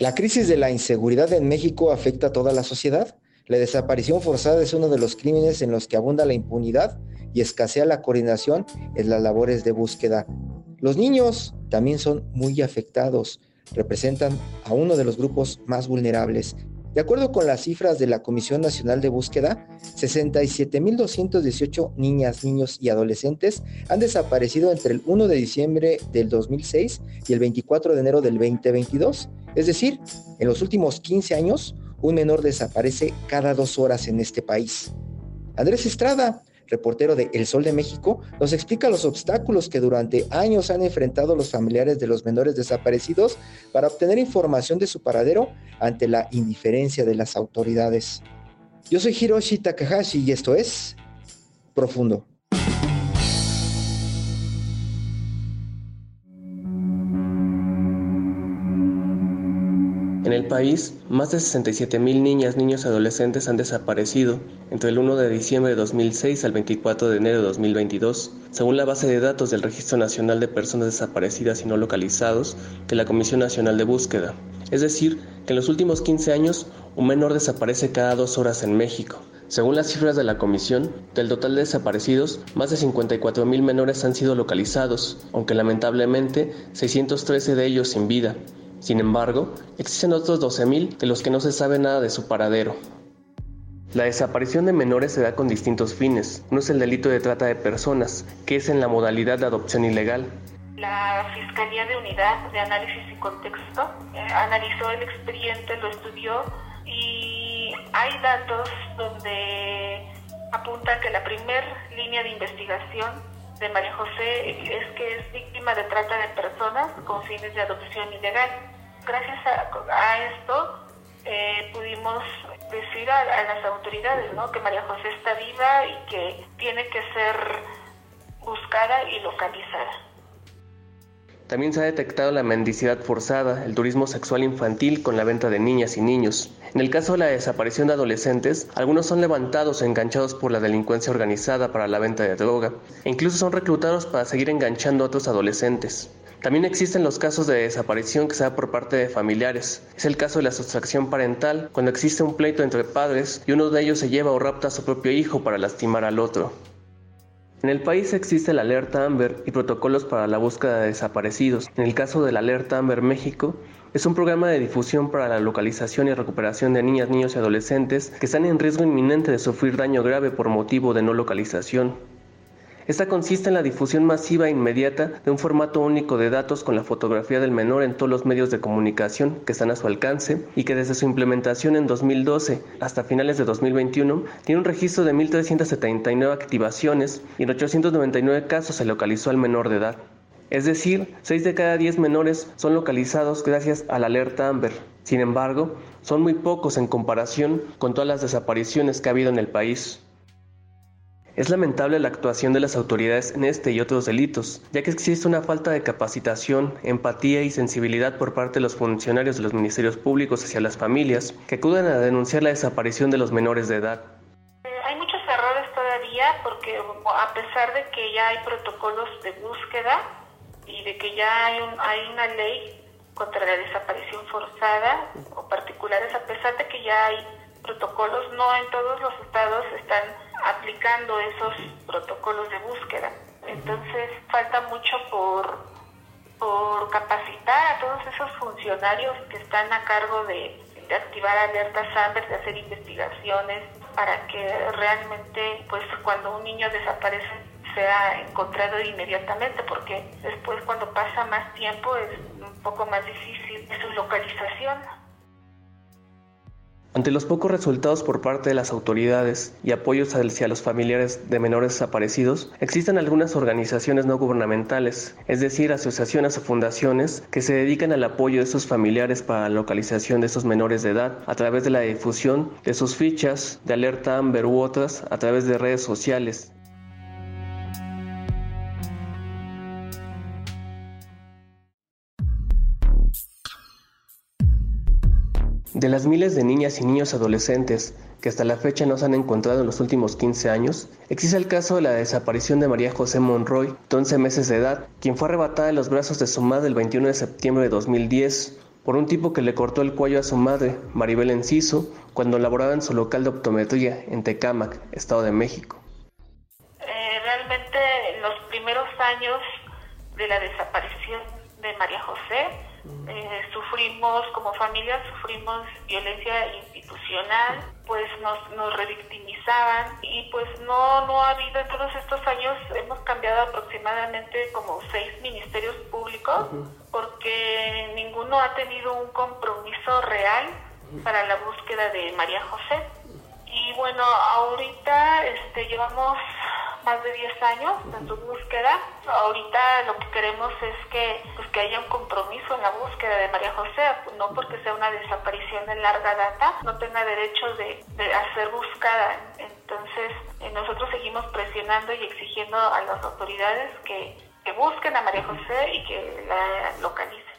La crisis de la inseguridad en México afecta a toda la sociedad. La desaparición forzada es uno de los crímenes en los que abunda la impunidad y escasea la coordinación en las labores de búsqueda. Los niños también son muy afectados, representan a uno de los grupos más vulnerables. De acuerdo con las cifras de la Comisión Nacional de Búsqueda, 67.218 niñas, niños y adolescentes han desaparecido entre el 1 de diciembre del 2006 y el 24 de enero del 2022 es decir, en los últimos 15 años, un menor desaparece cada dos horas en este país. Andrés Estrada, reportero de El Sol de México, nos explica los obstáculos que durante años han enfrentado los familiares de los menores desaparecidos para obtener información de su paradero ante la indiferencia de las autoridades. Yo soy Hiroshi Takahashi y esto es Profundo. En el país, más de 67.000 niñas, niños y adolescentes han desaparecido entre el 1 de diciembre de 2006 al 24 de enero de 2022, según la base de datos del Registro Nacional de Personas Desaparecidas y No Localizados de la Comisión Nacional de Búsqueda. Es decir, que en los últimos 15 años, un menor desaparece cada dos horas en México. Según las cifras de la comisión, del total de desaparecidos, más de 54.000 menores han sido localizados, aunque lamentablemente 613 de ellos sin vida, sin embargo, existen otros 12.000 de los que no se sabe nada de su paradero. La desaparición de menores se da con distintos fines. Uno es el delito de trata de personas, que es en la modalidad de adopción ilegal. La Fiscalía de Unidad de Análisis y Contexto eh, analizó el expediente, lo estudió y hay datos donde apunta que la primer línea de investigación de María José es que es víctima de trata de personas con fines de adopción ilegal. Gracias a, esto eh, pudimos decir a, las autoridades ¿no? que María José está viva y que tiene que ser buscada y localizada. También se ha detectado la mendicidad forzada, el turismo sexual infantil con la venta de niñas y niños. En el caso de la desaparición de adolescentes, algunos son levantados o enganchados por la delincuencia organizada para la venta de droga, e incluso son reclutados para seguir enganchando a otros adolescentes. También existen los casos de desaparición que se da por parte de familiares. Es el caso de la sustracción parental, cuando existe un pleito entre padres y uno de ellos se lleva o rapta a su propio hijo para lastimar al otro. En el país existe la alerta AMBER y protocolos para la búsqueda de desaparecidos. En el caso de la alerta AMBER México, es un programa de difusión para la localización y recuperación de niñas, niños y adolescentes que están en riesgo inminente de sufrir daño grave por motivo de no localización. Esta consiste en la difusión masiva e inmediata de un formato único de datos con la fotografía del menor en todos los medios de comunicación que están a su alcance y que desde su implementación en 2012 hasta finales de 2021 tiene un registro de 1.379 activaciones y en 899 casos se localizó al menor de edad. Es decir, 6 de cada 10 menores son localizados gracias a la alerta Amber. Sin embargo, son muy pocos en comparación con todas las desapariciones que ha habido en el país. Es lamentable la actuación de las autoridades en este y otros delitos, ya que existe una falta de capacitación, empatía y sensibilidad por parte de los funcionarios de los ministerios públicos hacia las familias que acuden a denunciar la desaparición de los menores de edad. Eh, hay muchos errores todavía porque a pesar de que ya hay protocolos de búsqueda y de que ya hay, hay una ley contra la desaparición forzada o particulares, a pesar de que ya hay protocolos, no en todos los estados están aplicando esos protocolos de búsqueda. Entonces falta mucho por, por capacitar a todos esos funcionarios que están a cargo de, activar alertas AMBER, de hacer investigaciones, para que realmente, pues cuando un niño desaparece, sea encontrado inmediatamente, porque después cuando pasa más tiempo es un poco más difícil su localización. Ante los pocos resultados por parte de las autoridades y apoyos hacia los familiares de menores desaparecidos, existen algunas organizaciones no gubernamentales, es decir, asociaciones o fundaciones que se dedican al apoyo de sus familiares para la localización de esos menores de edad a través de la difusión de sus fichas de alerta Amber u otras a través de redes sociales. De las miles de niñas y niños adolescentes que hasta la fecha no se han encontrado en los últimos 15 años, existe el caso de la desaparición de María José Monroy, de 11 meses de edad, quien fue arrebatada de los brazos de su madre el 21 de septiembre de 2010 por un tipo que le cortó el cuello a su madre, Maribel Enciso, cuando laboraba en su local de optometría en Tecámac, Estado de México. Eh, realmente en los primeros años de la desaparición de María José, eh, sufrimos, como familia, sufrimos violencia institucional, pues nos, nos revictimizaban y pues no, no ha habido en todos estos años, hemos cambiado aproximadamente como seis ministerios públicos porque ninguno ha tenido un compromiso real para la búsqueda de María José. Y bueno, ahorita este, llevamos más de 10 años en su búsqueda. Ahorita lo queremos es que, pues, que haya un compromiso en la búsqueda de María José, no porque sea una desaparición de larga data, no tenga derecho de, de ser buscada. Entonces, eh, nosotros seguimos presionando y exigiendo a las autoridades que, que busquen a María José y que la localicen.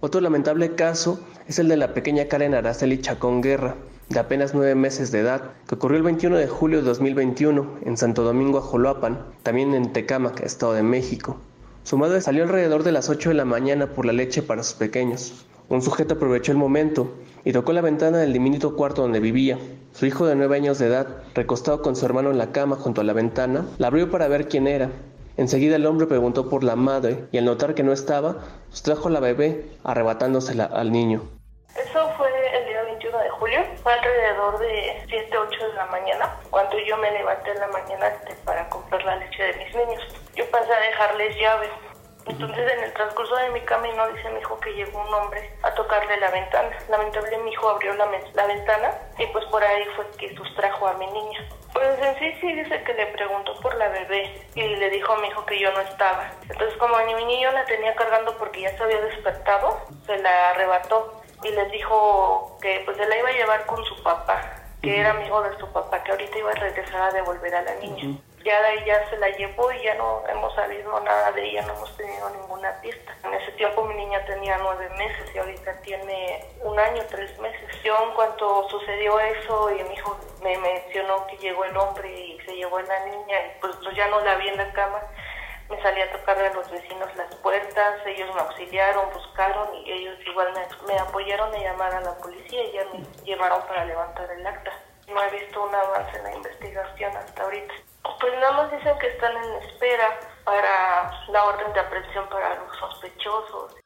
Otro lamentable caso es el de la pequeña Karen Araceli Chacón Guerra, de apenas nueve meses de edad, que ocurrió el 21 de julio de 2021 en Santo Domingo, Ajoloapan, también en Tecámac, Estado de México. Su madre salió alrededor de las 8 de la mañana por la leche para sus pequeños. Un sujeto aprovechó el momento y tocó la ventana del diminuto cuarto donde vivía. Su hijo de nueve años de edad, recostado con su hermano en la cama junto a la ventana, la abrió para ver quién era. Enseguida el hombre preguntó por la madre y al notar que no estaba, sustrajo a la bebé, arrebatándosela al niño. Eso fue de julio, fue alrededor de 7, 8 de la mañana, cuando yo me levanté en la mañana para comprar la leche de mis niños. Yo pasé a dejarles llaves. Entonces en el transcurso de mi camino dice mi hijo que llegó un hombre a tocarle la ventana. Lamentablemente mi hijo abrió la, la ventana y pues por ahí fue que sustrajo a mi niña. Pues en sí sí dice que le preguntó por la bebé y le dijo a mi hijo que yo no estaba. Entonces como mi niño la tenía cargando porque ya se había despertado, se la arrebató y les dijo que pues se la iba a llevar con su papá, que era amigo de su papá, que ahorita iba a regresar a devolver a la niña. Ya de ahí ya se la llevó y ya no hemos sabido nada de ella, no hemos tenido ninguna pista. En ese tiempo mi niña tenía nueve meses y ahorita tiene un año, tres meses. Yo en cuanto sucedió eso y mi hijo me mencionó que llegó el hombre y se llevó a la niña y pues ya no la vi en la cama, me salí a tocarle a los vecinos las puertas, ellos me auxiliaron, buscaron y ellos igual me, apoyaron a llamar a la policía y ya me llevaron para levantar el acta. No he visto un avance en la investigación hasta ahorita. Pues nada más dicen que están en espera para la orden de aprehensión para los sospechosos.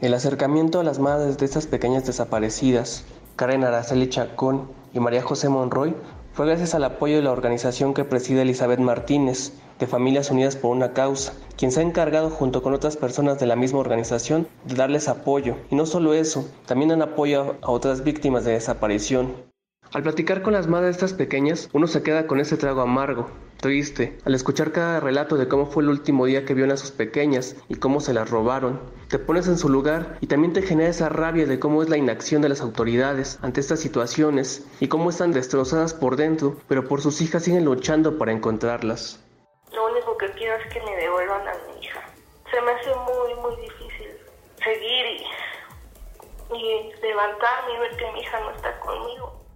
El acercamiento a las madres de estas pequeñas desaparecidas, Karen Araceli Chacón y María José Monroy, fue gracias al apoyo de la organización que preside Elizabeth Martínez, de Familias Unidas por una Causa, quien se ha encargado junto con otras personas de la misma organización de darles apoyo. Y no solo eso, también dan apoyo a otras víctimas de desaparición. Al platicar con las madres de estas pequeñas, uno se queda con ese trago amargo, triste, al escuchar cada relato de cómo fue el último día que vieron a sus pequeñas y cómo se las robaron. Te pones en su lugar y también te genera esa rabia de cómo es la inacción de las autoridades ante estas situaciones y cómo están destrozadas por dentro, pero por sus hijas siguen luchando para encontrarlas. Lo único que quiero es que me devuelvan a mi hija. Se me hace muy, muy difícil seguir y, y levantarme y ver que mi hija no está conmigo.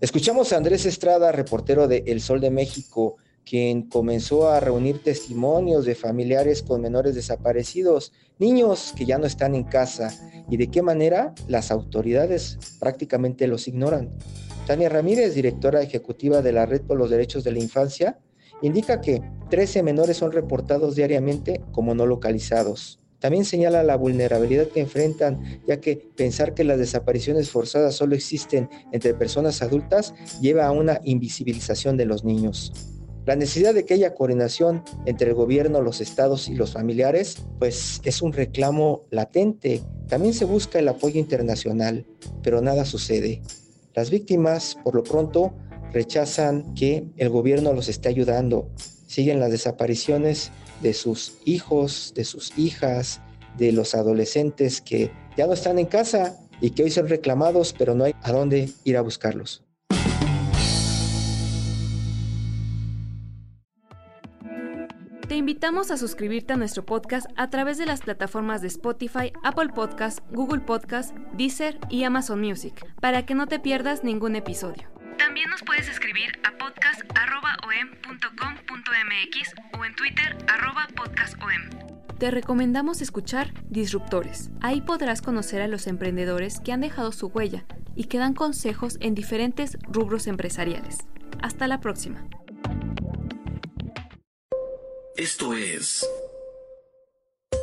Escuchamos a Andrés Estrada, reportero de El Sol de México, quien comenzó a reunir testimonios de familiares con menores desaparecidos, niños que ya no están en casa y de qué manera las autoridades prácticamente los ignoran. Tania Ramírez, directora ejecutiva de la Red por los Derechos de la Infancia, indica que 13 menores son reportados diariamente como no localizados. También señala la vulnerabilidad que enfrentan, ya que pensar que las desapariciones forzadas solo existen entre personas adultas lleva a una invisibilización de los niños. La necesidad de que haya coordinación entre el gobierno, los estados y los familiares, pues es un reclamo latente. También se busca el apoyo internacional, pero nada sucede. Las víctimas, por lo pronto, rechazan que el gobierno los esté ayudando. Siguen las desapariciones de sus hijos, de sus hijas, de los adolescentes que ya no están en casa y que hoy son reclamados, pero no hay a dónde ir a buscarlos. Te invitamos a suscribirte a nuestro podcast a través de las plataformas de Spotify, Apple Podcasts, Google Podcasts, Deezer y Amazon Music, para que no te pierdas ningún episodio. También nos puedes escribir a o en Twitter podcastom. Te recomendamos escuchar Disruptores. Ahí podrás conocer a los emprendedores que han dejado su huella y que dan consejos en diferentes rubros empresariales. Hasta la próxima. Esto es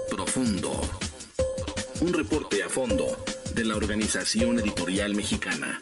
Profundo. Un reporte a fondo de la Organización Editorial Mexicana.